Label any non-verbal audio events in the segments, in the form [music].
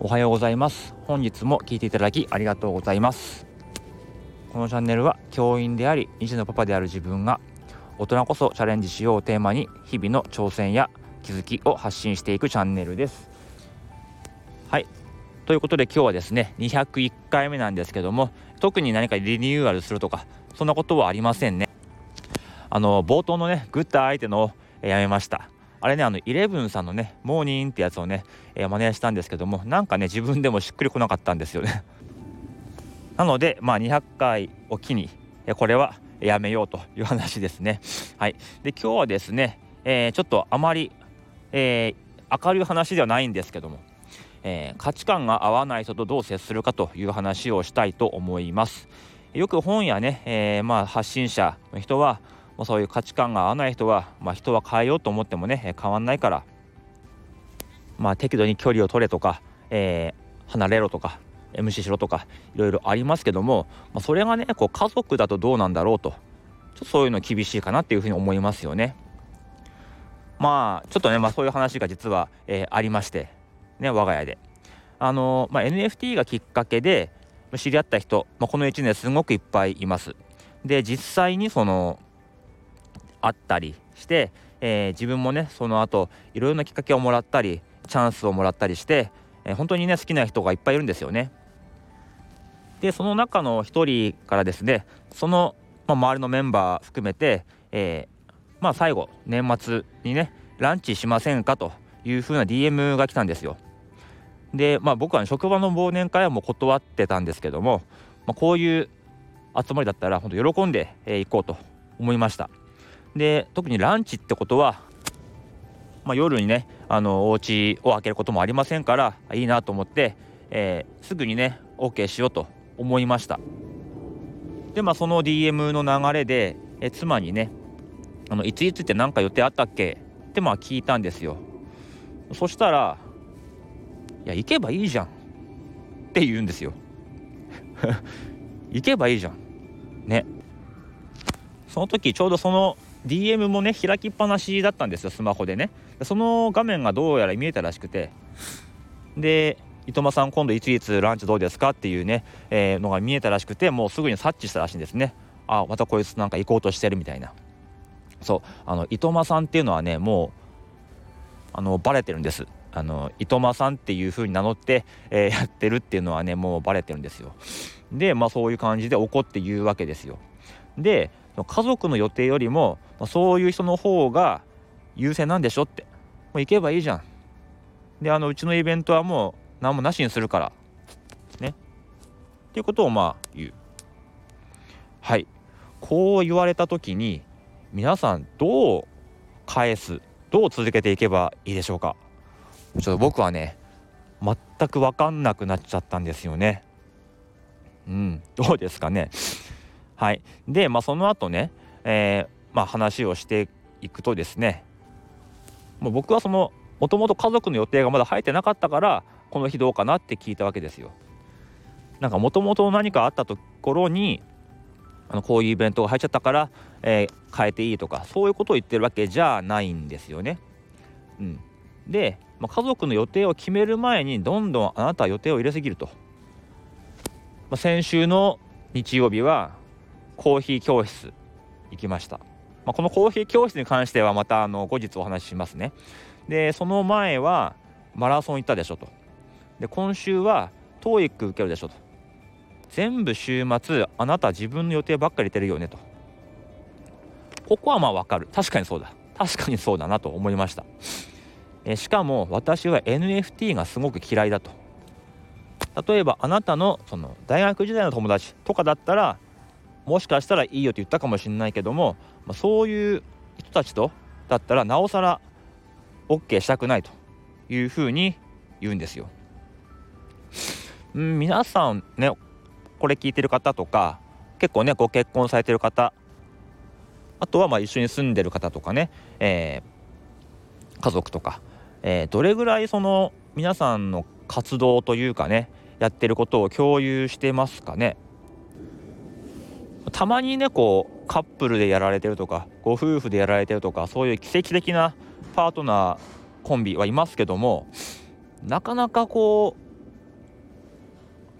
おはようございます。本日も聞いていただきありがとうございます。このチャンネルは教員であり2児のパパである自分が大人こそチャレンジしようをテーマに日々の挑戦や気づきを発信していくチャンネルです。はい。ということで今日はですね201回目なんですけども特に何かリニューアルするとかそんなことはありませんね。あの冒頭のねグッド相手のやめました。あれねあのイレブンさんのねモーニンってやつをね、えー、真似したんですけどもなんかね自分でもしっくりこなかったんですよね。[laughs] なのでまあ200回を機にこれはやめようという話ですね。はい。で今日はですね、えー、ちょっとあまり、えー、明るい話ではないんですけども、え価値観が合わない人とどう接するかという話をしたいと思います。よく本やね、えまあ発信者の人はまあ、そういう価値観が合わない人は、まあ、人は変えようと思ってもね変わんないから、まあ、適度に距離を取れとか、えー、離れろとか無視しろとかいろいろありますけども、まあ、それがねこう家族だとどうなんだろうとちょっとそういうの厳しいかなっていうふうに思いますよね。まあちょっとね、まあ、そういう話が実は、えー、ありましてね我が家で。あのまあ、NFT がきっかけで知り合った人、まあ、この1年すごくいっぱいいます。で実際にそのあったりして、えー、自分もねその後いろいろなきっかけをもらったりチャンスをもらったりして、えー、本当にね好きな人がいっぱいいるんですよね。でその中の一人からですねその、まあ、周りのメンバー含めて、えー、まあ最後年末にねランチしませんかというふうな DM が来たんですよ。でまあ僕は、ね、職場の忘年会はもう断ってたんですけども、まあ、こういう集まりだったら本当喜んで、え、行こうと思いました。で特にランチってことは、まあ、夜にねあのお家を開けることもありませんからいいなと思って、えー、すぐにね OK しようと思いました。でまあその DM の流れで、え妻にねあのいついつって何か予定あったっけ？ってまあ聞いたんですよ。そしたら「いや行けばいいじゃん」って言うんですよ。[laughs] 行けばいいじゃん。ね。その時ちょうどその DM もね開きっぱなしだったんですよスマホでね。その画面がどうやら見えたらしくて。で伊藤間さん今度いついつランチどうですかっていうね、えー、のが見えたらしくてもうすぐに察知したらしいんですね。あまたこいつなんか行こうとしてるみたいな。そう。あの伊藤間さんっていうのはねもうあのバレてるんです。あの伊藤さんっていう風に名乗って、えー、やってるっていうのはねもうバレてるんですよ。でまあそういう感じで怒って言うわけですよ。で家族の予定よりもそういう人の方が優先なんでしょって。もう行けばいいじゃん。であのうちのイベントはもう何もなしにするから。ね。っていうことをまあ言う。はい。こう言われた時に皆さんどう返すどう続けていけばいいでしょうか。ちょっと僕はね全く分かんなくなっちゃったんですよね。うん。どうですかね。はい、で、まあ、その後ね、えー、まあ、話をしていくとですねもう僕はそのもともと家族の予定がまだ入ってなかったからこの日どうかなって聞いたわけですよ。なんかもともと何かあったところにあのこういうイベントが入っちゃったから、えー、変えていいとかそういうことを言ってるわけじゃないんですよね。うん、で、まあ、家族の予定を決める前にどんどんあなたは予定を入れすぎると。まあ、先週の日曜日はコーヒー教室行きました、まあ、このコーヒー教室に関してはまたあの後日お話ししますね。でその前はマラソン行ったでしょと。で今週は TOEIC 受けるでしょと。全部週末あなた自分の予定ばっかり入れてるよねと。ここはまあ分かる。確かにそうだ。確かにそうだなと思いました。えしかも私は NFT がすごく嫌いだと。例えばあなたのその大学時代の友達とかだったらもしかしたらいいよって言ったかもしれないけども、まあ、そういう人たちとだったらなおさら OK したくないというふうに言うんですよ。ん、皆さんねこれ聞いてる方とか結構ねご結婚されてる方あとはまあ一緒に住んでる方とかね、えー、家族とか、えー、どれぐらいその皆さんの活動というかねやってることを共有してますかね？たまにねこうカップルでやられてるとかご夫婦でやられてるとかそういう奇跡的なパートナーコンビはいますけどもなかなかこう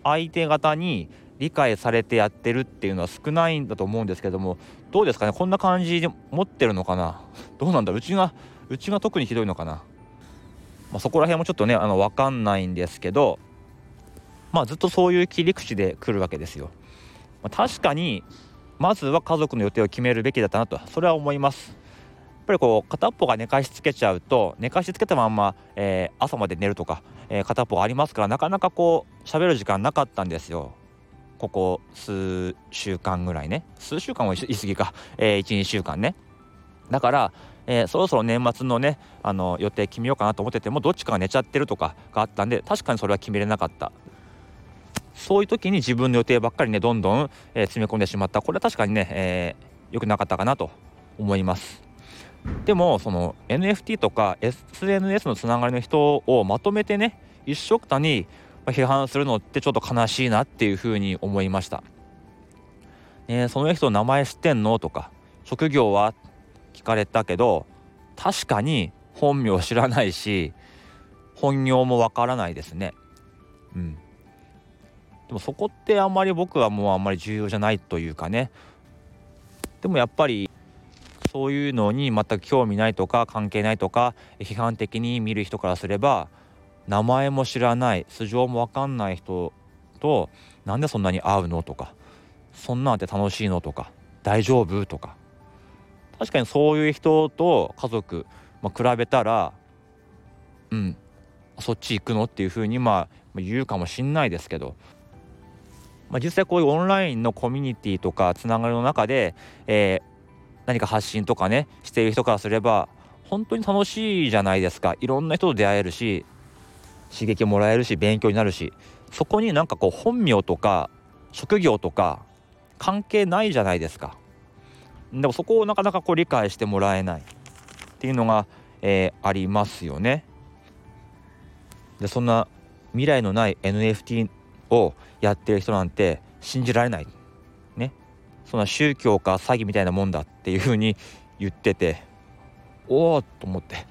相手方に理解されてやってるっていうのは少ないんだと思うんですけどもどうですかね？こんな感じで持ってるのかな？どうなんだ？うちがうちが特にひどいのかな、まあ、そこら辺もちょっとねあの分かんないんですけどまあずっとそういう切り口で来るわけですよ。まあ、確かにまずは家族の予定を決めるべきだったなとそれは思います。やっぱりこう片っぽが寝かしつけちゃうと寝かしつけたまんま、えー、朝まで寝るとか、えー、片っぽありますからなかなかこう喋る時間なかったんですよ。ここ数週間ぐらいね数週間は言い過ぎか、えー、12週間ねだから、えー、そろそろ年末のねあの予定決めようかなと思っててもどっちかが寝ちゃってるとかがあったんで確かにそれは決めれなかったそういう時に自分の予定ばっかりねどんどん、えー、詰め込んでしまった。これは確かにね、えー、良くなかったかなと思います。でもその NFT とか SNS のつながりの人をまとめてね一緒くたに批判するのってちょっと悲しいなっていうふうに思いました、ね、その人名前知ってんのとか職業は聞かれたけど確かに本名知らないし本業もわからないですね。うん。でもそこってあんまり僕はもうあんまり重要じゃないというかね。でもやっぱりそういうのに全く興味ないとか関係ないとか批判的に見る人からすれば名前も知らない素性も分かんない人となんでそんなに会うのとかそんなんって楽しいのとか大丈夫とか。確かにそういう人と家族、まあ、比べたらうんそっち行くのっていうふうにまあ言うかもしんないですけど。まあ、実際こういうオンラインのコミュニティとかつながりの中で、えー、何か発信とかねしている人からすれば本当に楽しいじゃないですか。いろんな人と出会えるし刺激もらえるし勉強になるし。そこになんかこう本名とか職業とか関係ないじゃないですか。でもそこをなかなかこう理解してもらえない。っていうのが、えー、ありますよね。でそんな未来のない NFT をやってる人なんて信じられない。ね。そんな宗教か詐欺みたいなもんだっていうふうに言ってておおと思って。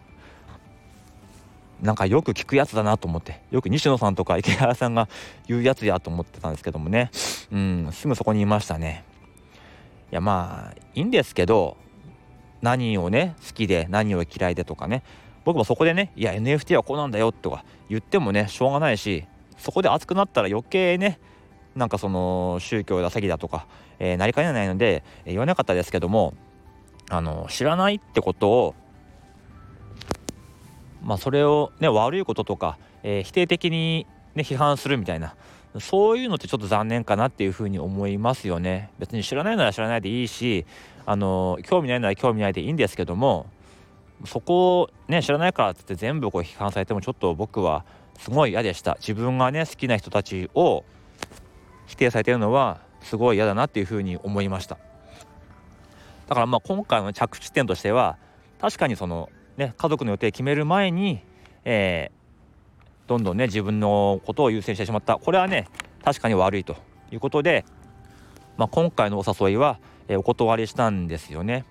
なんかよく聞くやつだなと思って。よく西野さんとか池原さんが言うやつやと思ってたんですけどもね。うんすぐそこにいましたね。いやまあいいんですけど何をね好きで何を嫌いでとかね。僕もそこでねいや NFT はこうなんだよとか言ってもねしょうがないしそこで熱くなったら余計ねなんかその宗教だ詐欺だとか、えー、なりかねないので、えー、言わなかったですけどもあの知らないってことをまあそれをね悪いこととか、えー、否定的にね批判するみたいなそういうのってちょっと残念かなっていうふうに思いますよね。別に知らないなら知らないでいいしあの興味ないなら興味ないでいいんですけどもそこをね知らないからって全部こう批判されてもちょっと僕はすごい嫌でした。自分がね好きな人たちを否定されてるのはすごい嫌だなっていうふうに思いました。だからまあ今回の着地点としては確かにそのね家族の予定決める前に、えー、どんどんね自分のことを優先してしまった。これはね確かに悪いということで、まあ、今回のお誘いは、えー、お断りしたんですよね。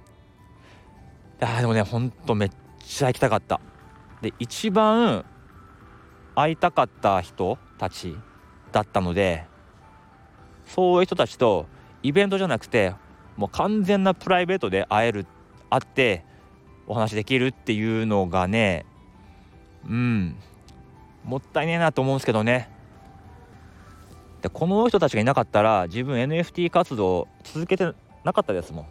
いやでもねほんとめっちゃ行きたかった。で一番会いたかった人たちだったのでそういう人たちとイベントじゃなくてもう完全なプライベートで会える会ってお話できるっていうのがねうんもったいねえなと思うんですけどね。でこの人たちがいなかったら自分 NFT 活動続けてなかったですもん。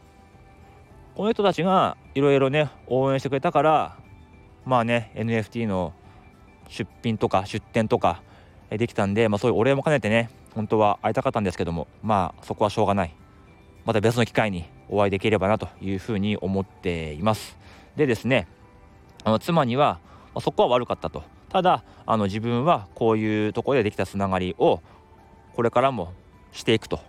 この人たちがいろいろね応援してくれたからまあね NFT の出品とか出店とかできたんで、まあ、そういうお礼も兼ねてね本当は会いたかったんですけどもまあそこはしょうがない。また別の機会にお会いできればなというふうに思っています。でですねあの妻には、あ、そこは悪かったと。ただあの自分はこういうところでできたつながりをこれからもしていくと。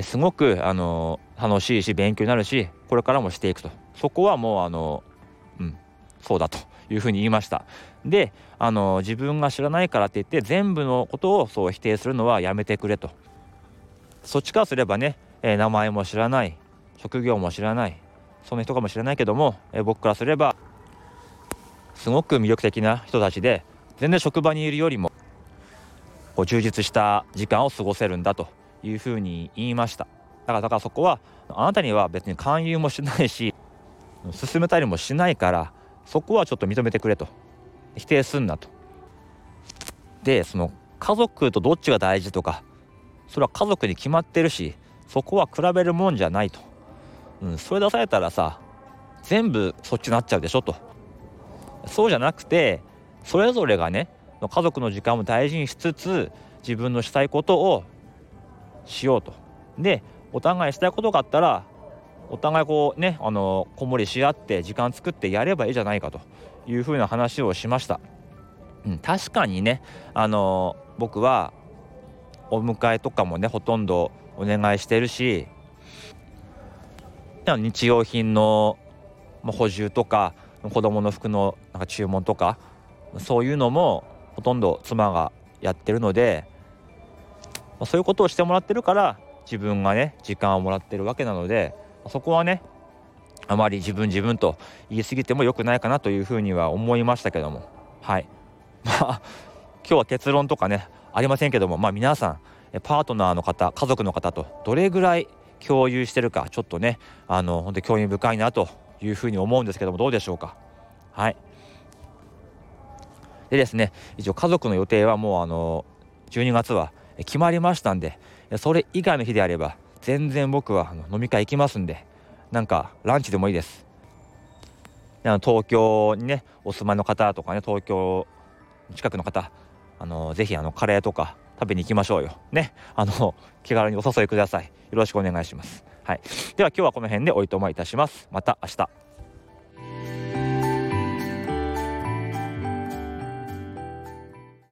すごくあの楽しいし勉強になるしこれからもしていくと。そこはもうあのうんそうだと。いうふうに言いました。であの自分が知らないからって言って全部のことをそう否定するのはやめてくれと。そっちからすればね、えー、名前も知らない職業も知らないその人かもしれないけども、えー、僕からすればすごく魅力的な人たちで全然職場にいるよりもこう充実した時間を過ごせるんだというふうに言いました。だからだからそこはあなたには別に勧誘もしないし進めたりもしないからそこはちょっと認めてくれと。否定すんなと。でその家族とどっちが大事とかそれは家族に決まってるしそこは比べるもんじゃないと、うん、それ出されたらさ全部そっちになっちゃうでしょと。そうじゃなくてそれぞれがね家族の時間を大事にしつつ自分のしたいことをしようと。でお互いしたいことがあったらお互いこうねあの子守りし合って時間作ってやればいいじゃないかというふうな話をしました、うん、確かにねあの僕はお迎えとかもねほとんどお願いしてるし日用品の補充とか子供の服のなんか注文とかそういうのもほとんど妻がやってるのでそういうことをしてもらってるから自分がね時間をもらってるわけなのでそこはねあまり自分自分と言い過ぎても良くないかなというふうには思いましたけども。はい。[laughs] まあ今日は結論とかねありませんけども。まあ皆さんパートナーの方家族の方とどれぐらい共有してるかちょっとねあの本当に興味深いなというふうに思うんですけどもどうでしょうか。はい。でですね一応家族の予定はもうあの12月は決まりましたんでそれ以外の日であれば全然僕は飲み会行きますんでなんかランチでもいいです。あの東京にねお住まいの方とかね東京近くの方あのぜひあのカレーとか食べに行きましょうよ。ね。あの [laughs] 気軽にお誘いください。よろしくお願いします。はい。では今日はこの辺でおいとまいたします。また明日。